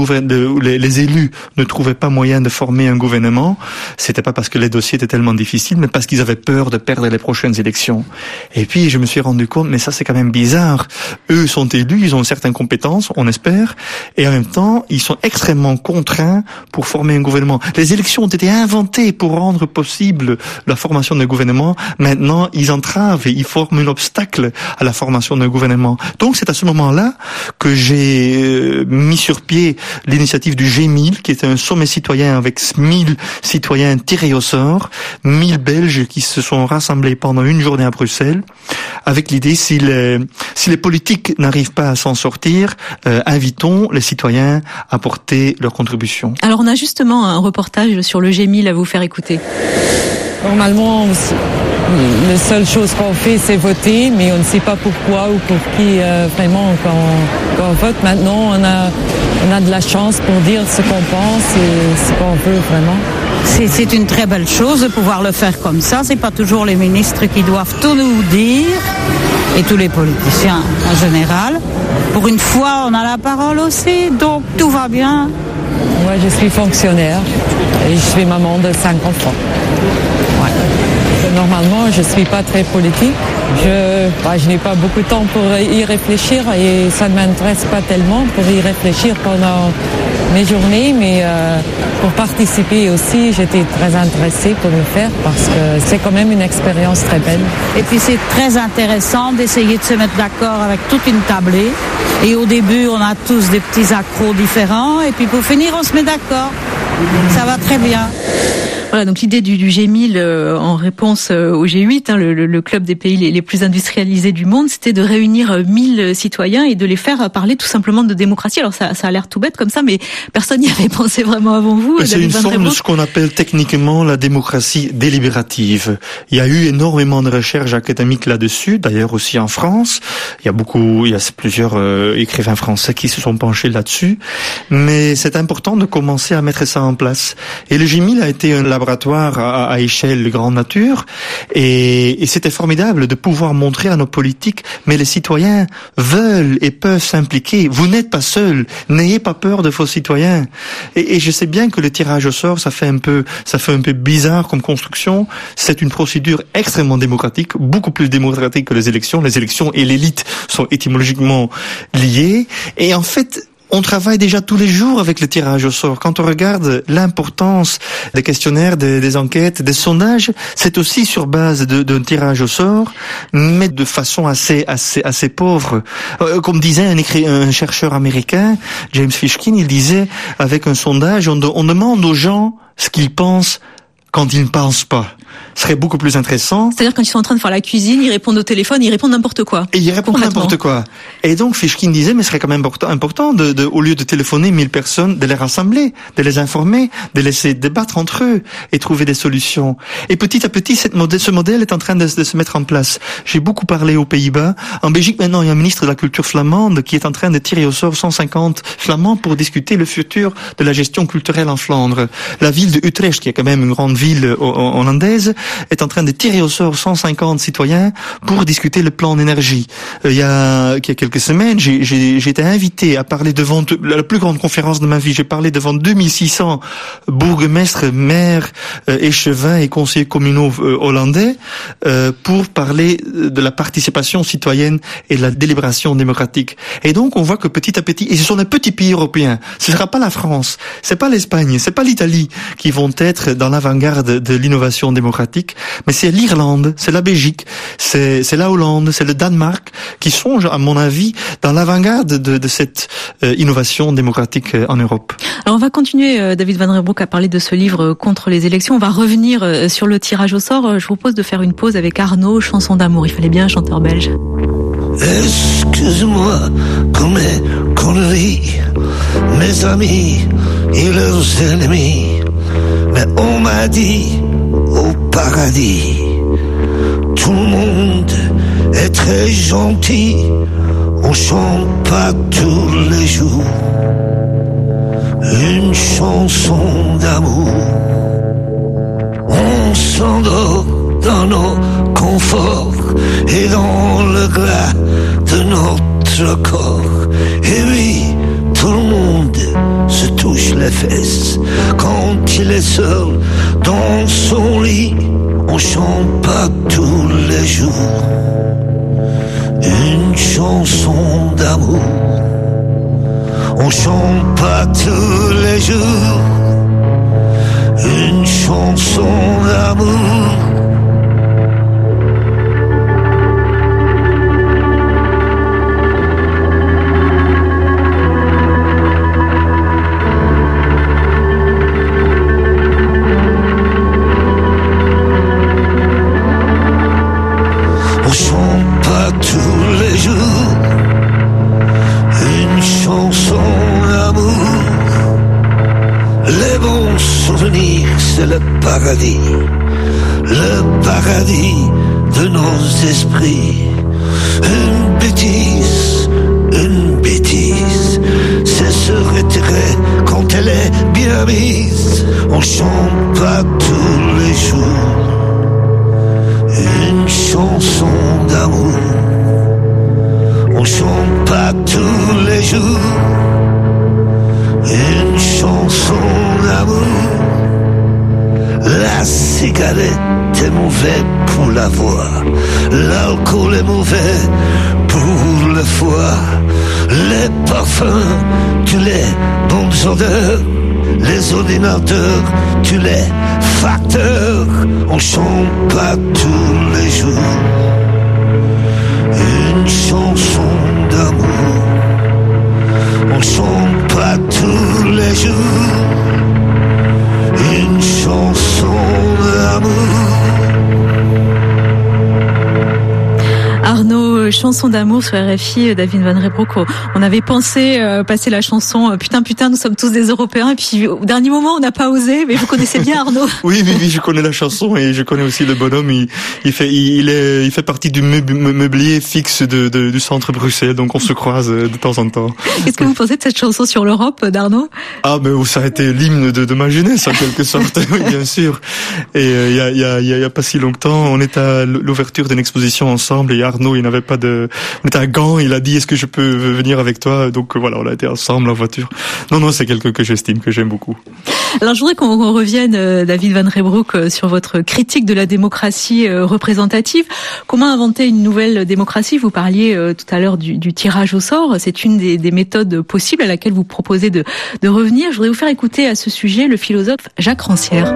les, les, élus ne trouvaient pas moyen de former un gouvernement? C'était pas parce que les dossiers étaient tellement difficiles, mais parce qu'ils avaient peur de perdre les prochaines élections. Et puis, je me suis rendu compte, mais ça, c'est quand même bizarre. Eux sont élus, ils ont certaines compétences, on espère, et en même temps, ils sont extrêmement contraints pour former un gouvernement. Les élections ont été inventées pour rendre possible la formation d'un gouvernement. Maintenant, ils entravent et ils forment un obstacle à la formation d'un gouvernement. Donc c'est à ce moment-là que j'ai euh, mis sur pied l'initiative du G1000, qui est un sommet citoyen avec 1000 citoyens tirés au sort, 1000 Belges qui se sont rassemblés pendant une journée à Bruxelles, avec l'idée si les, si les politiques n'arrivent pas à s'en sortir, euh, invitons les citoyens à porter leur contribution.
Alors on a justement un reportage sur le G1000 à vous faire écouter.
Normalement, la seule chose qu'on fait, c'est voter, mais on ne sait pas pourquoi ou pour qui euh, vraiment quand, quand, on vote. Maintenant, on a, on a de la chance pour dire ce qu'on pense et ce qu'on veut vraiment.
C'est une très belle chose de pouvoir le faire comme ça. C'est pas toujours les ministres qui doivent tout nous dire et tous les politiciens en général. Pour une fois, on a la parole aussi, donc tout va bien.
Moi, je suis fonctionnaire et je suis maman de cinq enfants. Normalement, je ne suis pas très politique. Je, bah, je n'ai pas beaucoup de temps pour y réfléchir et ça ne m'intéresse pas tellement pour y réfléchir pendant mes journées, mais euh, pour participer aussi, j'étais très intéressée pour le faire parce que c'est quand même une expérience très belle.
Et puis c'est très intéressant d'essayer de se mettre d'accord avec toute une tablée. Et au début, on a tous des petits accros différents, et puis pour finir, on se met d'accord. Ça va très bien.
Voilà, donc l'idée du, du, G1000 euh, en réponse euh, au G8, hein, le, le, club des pays les, les, plus industrialisés du monde, c'était de réunir 1000 euh, citoyens et de les faire parler tout simplement de démocratie. Alors ça, ça a l'air tout bête comme ça, mais personne n'y avait <laughs> pensé vraiment avant vous.
C'est une forme de ce qu'on appelle techniquement la démocratie délibérative. Il y a eu énormément de recherches académiques là-dessus, d'ailleurs aussi en France. Il y a beaucoup, il y a plusieurs euh, écrivains français qui se sont penchés là-dessus. Mais c'est important de commencer à mettre ça en place. Et le G1000 a été un laboratoire à, à échelle grande nature. Et, et c'était formidable de pouvoir montrer à nos politiques, mais les citoyens veulent et peuvent s'impliquer. Vous n'êtes pas seuls. N'ayez pas peur de vos citoyens. Et, et, je sais bien que le tirage au sort, ça fait un peu, ça fait un peu bizarre comme construction. C'est une procédure extrêmement démocratique, beaucoup plus démocratique que les élections. Les élections et l'élite sont étymologiquement liées. Et en fait, on travaille déjà tous les jours avec le tirage au sort. Quand on regarde l'importance des questionnaires, des, enquêtes, des sondages, c'est aussi sur base d'un tirage au sort, mais de façon assez assez assez pauvre. Euh, comme disait un, chercheur américain, James Fishkin, il disait avec un sondage, on, on demande aux gens ce qu'ils pensent quand ils ne pensent pas serait beaucoup plus intéressant.
C'est-à-dire quand ils sont en train de faire la cuisine, ils répondent au téléphone, ils répondent n'importe quoi.
Et ils répondent n'importe quoi. Et donc Fishkin disait, mais ce serait quand même important, de, de, au lieu de téléphoner 1000 personnes, de les rassembler, de les informer, de laisser débattre entre eux et trouver des solutions. Et petit à petit, cette modèle, ce modèle est en train de, de se mettre en place. J'ai beaucoup parlé aux Pays-Bas. En Belgique, maintenant, il y a un ministre de la culture flamande qui est en train de tirer au sort 150 flamands pour discuter le futur de la gestion culturelle en Flandre. La ville de Utrecht, qui est quand même une grande ville hollandaise, est en train de tirer au sort 150 citoyens pour discuter le plan d'énergie. Euh, il, y a, quelques semaines, j'ai été invité à parler devant la plus grande conférence de ma vie. J'ai parlé devant 2600 bourgmestres, maires, euh, échevins et conseillers communaux euh, hollandais euh, pour parler de la participation citoyenne et de la délibération démocratique. Et donc, on voit que petit à petit, et ce sont les petits pays européens, ce sera pas la France, c'est pas l'Espagne, c'est pas l'Italie qui vont être dans l'avant-garde de l'innovation démocratique, mais c'est l'Irlande, c'est la Belgique, c'est la Hollande, c'est le Danemark qui sont, à mon avis, dans l'avant-garde de, de, cette euh, innovation démocratique euh, en Europe.
Alors on va continuer, euh, David Van Rebroek, à parler de ce livre contre les élections. On va revenir sur le tirage au sort. Je vous propose de faire une pause avec Arnaud, chanson d'amour. Il fallait bien un chanteur belge.
Excuse-moi pour mes conneries, mes amis et leurs ennemis. Mais on m'a dit au paradis, tout le monde est très gentil, on chante pas tous les jours une chanson d'amour. On s'endort dans nos conforts et dans le gras de notre corps. Et oui, tout le monde se touche les fesses quand il est seul dans son lit. On chante pas tous les jours une chanson d'amour. On chante pas tous les jours une chanson d'amour.
Euh, chanson d'amour sur RFI, euh, David Van Rebroek. On avait pensé euh, passer la chanson euh, Putain, putain, nous sommes tous des Européens. Et puis au dernier moment, on n'a pas osé. Mais vous connaissez bien Arnaud. <laughs>
Oui, oui, oui, je connais la chanson et je connais aussi le bonhomme. Il, il fait, il, est, il fait partie du meub- me- meublier fixe de, de- du centre Bruxelles, donc on se croise euh, de temps en temps.
Qu'est-ce que vous pensez de cette chanson sur l'Europe, euh, d'Arnaud?
Ah, mais ça a été l'hymne de, de ma jeunesse en quelque sorte, <laughs> oui, bien sûr. Et euh, il y, a, il y, a, y a- il y a pas si longtemps, on était à l'ouverture d'une exposition ensemble et Arnaud, il n'avait pas de, on était à Gand, il a dit est-ce que je peux venir avec toi? Donc euh, voilà, on a été ensemble en voiture. Non, non, c'est quelqu'un que j'estime, que j'aime beaucoup.
Alors je voudrais qu'on revienne, euh, David Van Rebroek, euh, sur votre critique de la démocratie représentative. Comment inventer une nouvelle démocratie? Vous parliez tout à l'heure du, tirage au sort. C'est une des, des méthodes possibles à laquelle vous proposez de, de revenir. Je voudrais vous faire écouter à ce sujet le philosophe Jacques Rancière.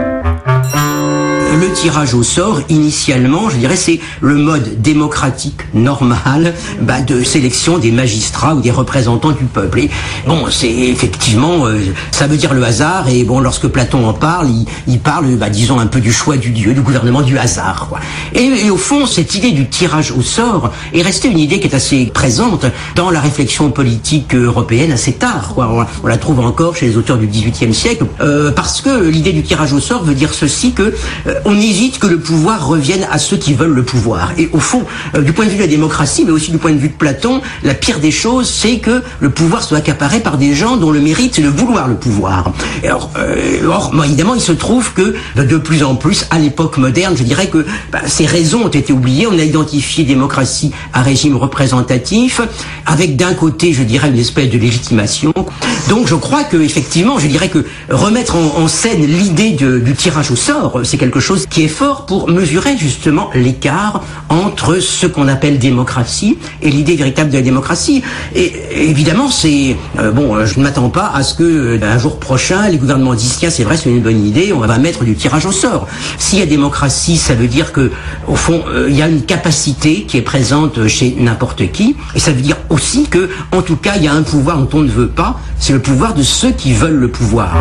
Le tirage au sort, initialement, je dirais, c'est le mode démocratique normal bah, de sélection des magistrats ou des représentants du peuple. Et bon, c'est effectivement, euh, ça veut dire le hasard. Et bon, lorsque Platon en parle, il, il parle, bah, disons, un peu du choix du dieu, du gouvernement du hasard. Quoi. Et, et au fond, cette idée du tirage au sort est restée une idée qui est assez présente dans la réflexion politique européenne assez tard. Quoi. On, on la trouve encore chez les auteurs du XVIIIe siècle, euh, parce que l'idée du tirage au sort veut dire ceci que euh, on hésite que le pouvoir revienne à ceux qui veulent le pouvoir. Et au fond, euh, du point de vue de la démocratie, mais aussi du point de vue de Platon, la pire des choses, c'est que le pouvoir soit accaparé par des gens dont le mérite, c'est de vouloir le pouvoir. Et or, euh, évidemment, il se trouve que euh, de plus en plus, à l'époque moderne, je dirais que bah, ces raisons ont été oubliées. On a identifié démocratie à régime représentatif, avec d'un côté, je dirais, une espèce de légitimation. Donc, je crois que effectivement, je dirais que remettre en, en scène l'idée du tirage au sort, c'est quelque chose qui est fort pour mesurer justement l'écart entre ce qu'on appelle démocratie et l'idée véritable de la démocratie. Et évidemment, c'est euh, bon, euh, je ne m'attends pas à ce que euh, un jour prochain, les gouvernements disent tiens, c'est vrai, c'est une bonne idée, on va mettre du tirage au sort. S'il y a démocratie, ça veut dire que au fond, il y a une capacité qui est présente chez n'importe qui, et ça veut dire aussi que, en tout cas, il y a un pouvoir dont on ne veut pas, c'est le pouvoir de ceux qui veulent le pouvoir.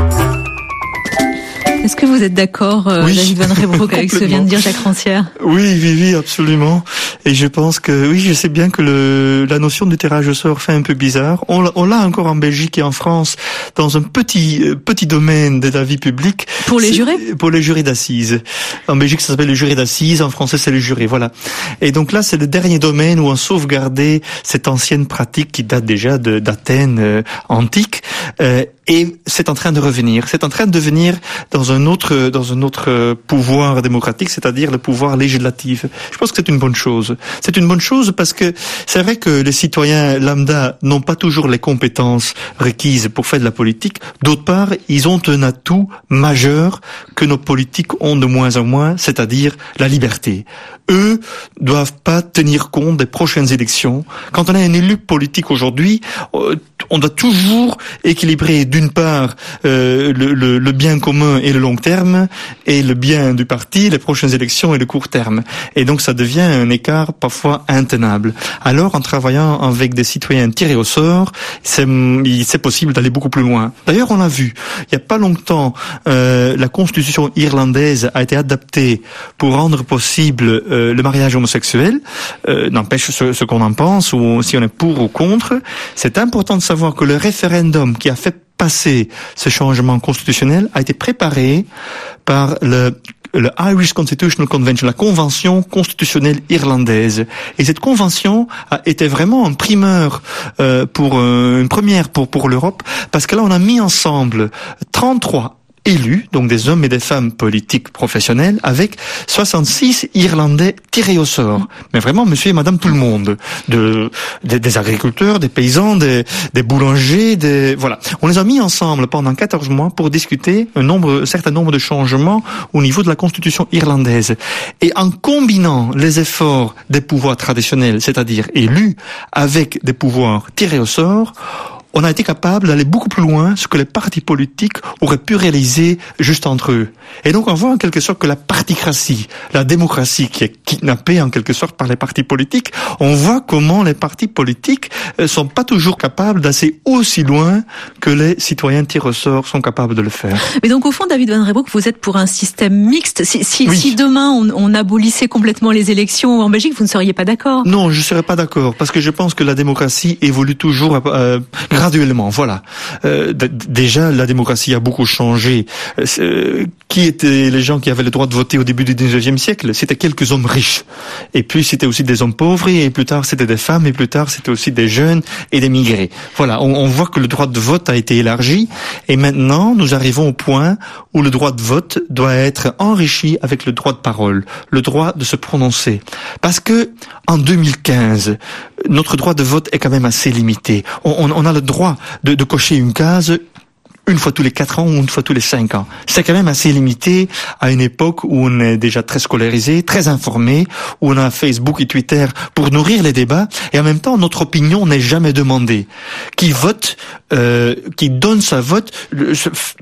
Est-ce que vous êtes d'accord, euh,
Oui.
David Van Rebroek, avec ce que vient de dire Jacques Rancière
Oui, oui, oui, absolument. Et je pense que, oui, je sais bien que le, la notion de tirage au sort fait un peu bizarre. On, l'a- encore en Belgique et en France dans un petit, euh, petit domaine de la vie publique.
Pour les jurés
Pour les jurés d'assises. En Belgique, ça s'appelle le jury d'assises. En français, c'est le jury. Voilà. Et donc là, c'est le dernier domaine où on sauvegardait cette ancienne pratique qui date déjà d'Athènes euh, antique. Euh, et c'est en train de revenir. C'est en train de devenir dans un autre dans un autre euh, pouvoir démocratique, c'est-à-dire le pouvoir législatif. Je pense que c'est une bonne chose. C'est une bonne chose parce que c'est vrai que les citoyens lambda n'ont pas toujours les compétences requises pour faire de la politique. D'autre part, ils ont un atout majeur que nos politiques ont de moins en moins, c'est-à-dire la liberté. Eux doivent pas tenir compte des prochaines élections. Quand on a un élu politique aujourd'hui, euh, on doit toujours équilibrer d'une part euh, le, le, le, bien commun et le long terme et le bien du parti, les prochaines élections et le court terme. Et donc ça devient un écart parfois intenable. Alors en travaillant avec des citoyens tirés au sort, c'est possible d'aller beaucoup plus loin. D'ailleurs on a vu, il n'y a pas longtemps, euh, la constitution irlandaise a été adaptée pour rendre possible euh, le mariage homosexuel. Euh, N'empêche ce, ce qu'on en pense ou si on est pour ou contre. C'est important de savoir que le référendum qui a fait passer ce changement constitutionnel a été préparé par le le Irish Constitutional Convention, la convention constitutionnelle irlandaise. Et cette convention a été vraiment un primeur euh, pour euh, une première pour pour l'Europe parce que là on a mis ensemble 33 élus, donc des hommes et des femmes politiques professionnels, avec 66 Irlandais tirés au sort. Mais vraiment, monsieur et madame tout le monde. De, des, agriculteurs, des paysans, des, des, boulangers, des, voilà. On les a mis ensemble pendant 14 mois pour discuter un nombre, un certain nombre de changements au niveau de la constitution irlandaise. Et en combinant les efforts des pouvoirs traditionnels, c'est-à-dire élus, avec des pouvoirs tirés au sort, on a été capable d'aller beaucoup plus loin ce que les partis politiques auraient pu réaliser juste entre eux. Et donc on voit en quelque sorte que la particratie, la démocratie qui est kidnappée en quelque sorte par les partis politiques, on voit comment les partis politiques euh, sont pas toujours capables d'aller aussi loin que les citoyens tirés au sort sont capables de le faire.
Mais donc au fond, David Van Rebroek, vous êtes pour un système mixte. Si, si,
Oui.
si demain on, on abolissait complètement les élections en Belgique, vous ne seriez pas d'accord?
Non, je serais pas d'accord parce que je pense que la démocratie évolue toujours euh, graduellement. Voilà. Euh, déjà, la démocratie a beaucoup changé. Euh, euh, qui étaient les gens qui avaient le droit de voter au début du 19e siècle? C'était quelques hommes riches. Et puis c'était aussi des hommes pauvres et plus tard c'était des femmes et plus tard c'était aussi des jeunes et des migrés. Voilà, on, on voit que le droit de vote a été élargi et maintenant nous arrivons au point où le droit de vote doit être enrichi avec le droit de parole, le droit de se prononcer. Parce que en 2015, notre droit de vote est quand même assez limité. On, on- on a le droit de, de cocher une case une fois tous les quatre ans ou une fois tous les cinq ans. C'est quand même assez limité à une époque où on est déjà très scolarisé, très informé, où on a Facebook et Twitter pour nourrir les débats, et en même temps notre opinion n'est jamais demandée. Qui vote, euh, qui donne sa vote,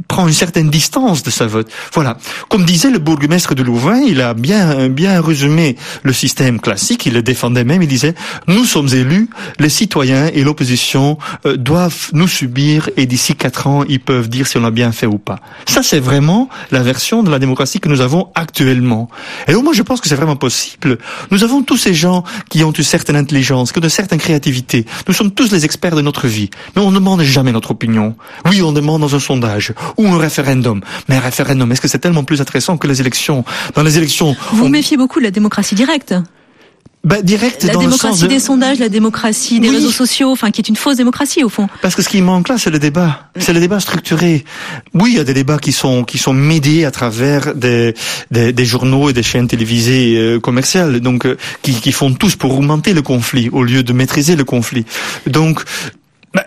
prend une certaine distance de sa vote. Voilà. Comme disait le bourgmestre de Louvain, il a bien bien résumé le système classique. Il le défendait même. Il disait nous sommes élus, les citoyens et l'opposition euh, doivent nous subir, et d'ici quatre ans ils peuvent dire si on a bien fait ou pas. Ça c'est vraiment la version de la démocratie que nous avons actuellement. Et donc moi je pense que c'est vraiment possible. Nous avons tous ces gens qui ont une certaine intelligence, qui ont une certaine créativité. Nous sommes tous les experts de notre vie, mais on ne demande jamais notre opinion. Oui, on demande dans un sondage ou un référendum. Mais un référendum, est-ce que c'est tellement plus intéressant que les élections? Dans les élections,
Vous vous méfiez beaucoup de la démocratie directe
bah, direct
La
dans le
démocratie
de...
des sondages, la démocratie des
Oui.
réseaux sociaux, enfin qui est une fausse démocratie au fond.
Parce que ce qui manque là, c'est le débat. C'est le débat structuré. Oui, il y a des débats qui sont qui sont médiés à travers des des, des journaux et des chaînes télévisées euh, commerciales, donc euh, qui qui font tous pour augmenter le conflit au lieu de maîtriser le conflit. Donc bah,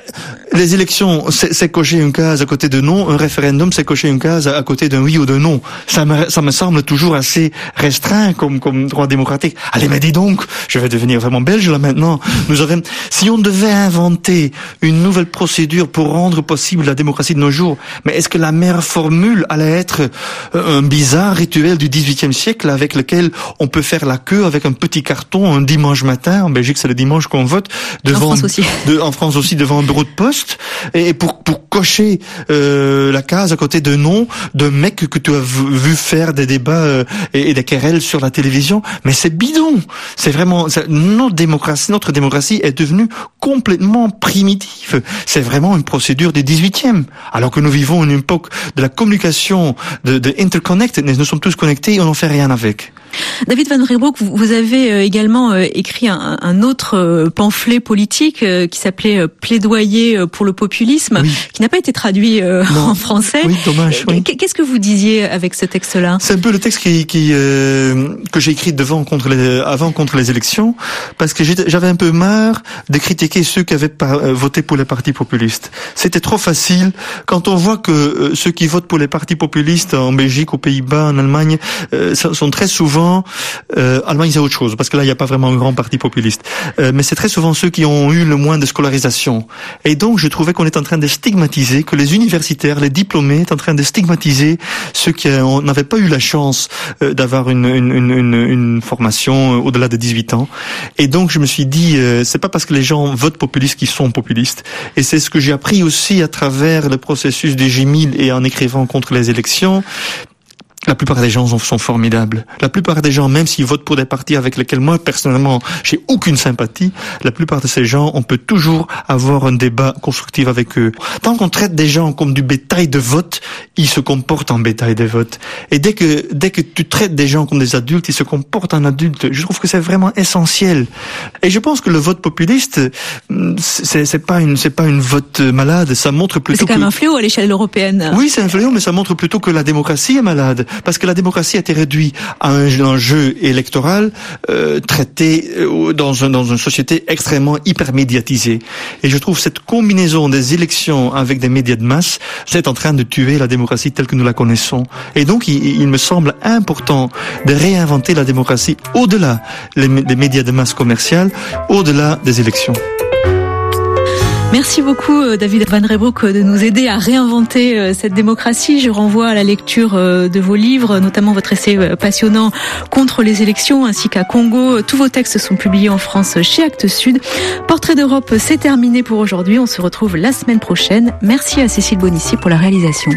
les élections, c'est cocher une case à côté de non. Un référendum, c'est cocher une case à côté d'un oui ou d'un non. Ça me, ça me semble toujours assez restreint comme, comme droit démocratique. Allez, mais dis donc, je vais devenir vraiment belge là maintenant. Nous avons, si on devait inventer une nouvelle procédure pour rendre possible la démocratie de nos jours, mais est-ce que la meilleure formule allait être euh, un bizarre rituel du XVIIIe siècle avec lequel on peut faire la queue avec un petit carton un dimanche matin, en Belgique c'est le dimanche qu'on vote, devant,
France aussi.
de- en France aussi devant bureau de poste et pour pour cocher euh, la case à côté de nom d'un mec que tu as vu faire des débats euh, et, des querelles sur la télévision. Mais c'est bidon. C'est vraiment notre démocratie notre démocratie est devenue complètement primitive. C'est vraiment une procédure des 18e alors que nous vivons une époque de la communication de, de interconnectedness nous sommes tous connectés et on n'en fait rien avec
David Van Reybrouck, vous avez également écrit un, autre pamphlet politique qui s'appelait Plaidoyer pour le populisme, qui n'a pas été traduit en français.
Oui, dommage.
Qu'est-ce que vous disiez avec ce texte-là?
C'est un peu le texte qui, qui que j'ai écrit devant contre les, avant contre les élections, parce que j'avais un peu marre de critiquer ceux qui avaient voté pour les partis populistes. C'était trop facile quand on voit que ceux qui votent pour les partis populistes en Belgique, aux Pays-Bas, en Allemagne, euh, sont très souvent euh, Allemagne c'est autre chose parce que là il n'y a pas vraiment un grand parti populiste, euh, mais c'est très souvent ceux qui ont eu le moins de scolarisation. Et donc je trouvais qu'on est en train de stigmatiser, que les universitaires, les diplômés, est en train de stigmatiser ceux qui n'avaient pas eu la chance euh, d'avoir une, une, une, une, formation au-delà de 18 ans. Et donc je me suis dit, c'est pas parce que les gens votent populistes qu'ils sont populistes. Et c'est ce que j'ai appris aussi à travers le processus des G1000 et en écrivant contre les élections, la plupart des gens sont formidables. La plupart des gens, même s'ils votent pour des partis avec lesquels moi personnellement j'ai aucune sympathie, la plupart de ces gens, on peut toujours avoir un débat constructif avec eux. Tant qu'on traite des gens comme du bétail de vote, ils se comportent en bétail de vote. Et dès que dès que tu traites des gens comme des adultes, ils se comportent en adultes. Je trouve que c'est vraiment essentiel. Et je pense que le vote populiste, c'est c'est pas une c'est pas une vote malade. Ça montre plutôt.
C'est quand même un fléau à l'échelle européenne.
Oui, c'est un fléau, mais ça montre plutôt que la démocratie est malade parce que la démocratie a été réduite à un, jeu électoral euh, traité euh, dans, un, dans une société extrêmement hyper médiatisée. Et je trouve cette combinaison des élections avec des médias de masse, c'est en train de tuer la démocratie telle que nous la connaissons. Et donc, il, me semble important de réinventer la démocratie au-delà des médias de masse commerciales, au-delà des élections.
Merci beaucoup euh, David Van Rebroek de nous aider à réinventer euh, cette démocratie. Je renvoie à la lecture euh, de vos livres, notamment votre essai passionnant contre les élections ainsi qu'à Congo. Tous vos textes sont publiés en France chez Actes Sud. Portrait d'Europe, c'est terminé pour aujourd'hui. On se retrouve la semaine prochaine. Merci à Cécile Bonissi pour la réalisation.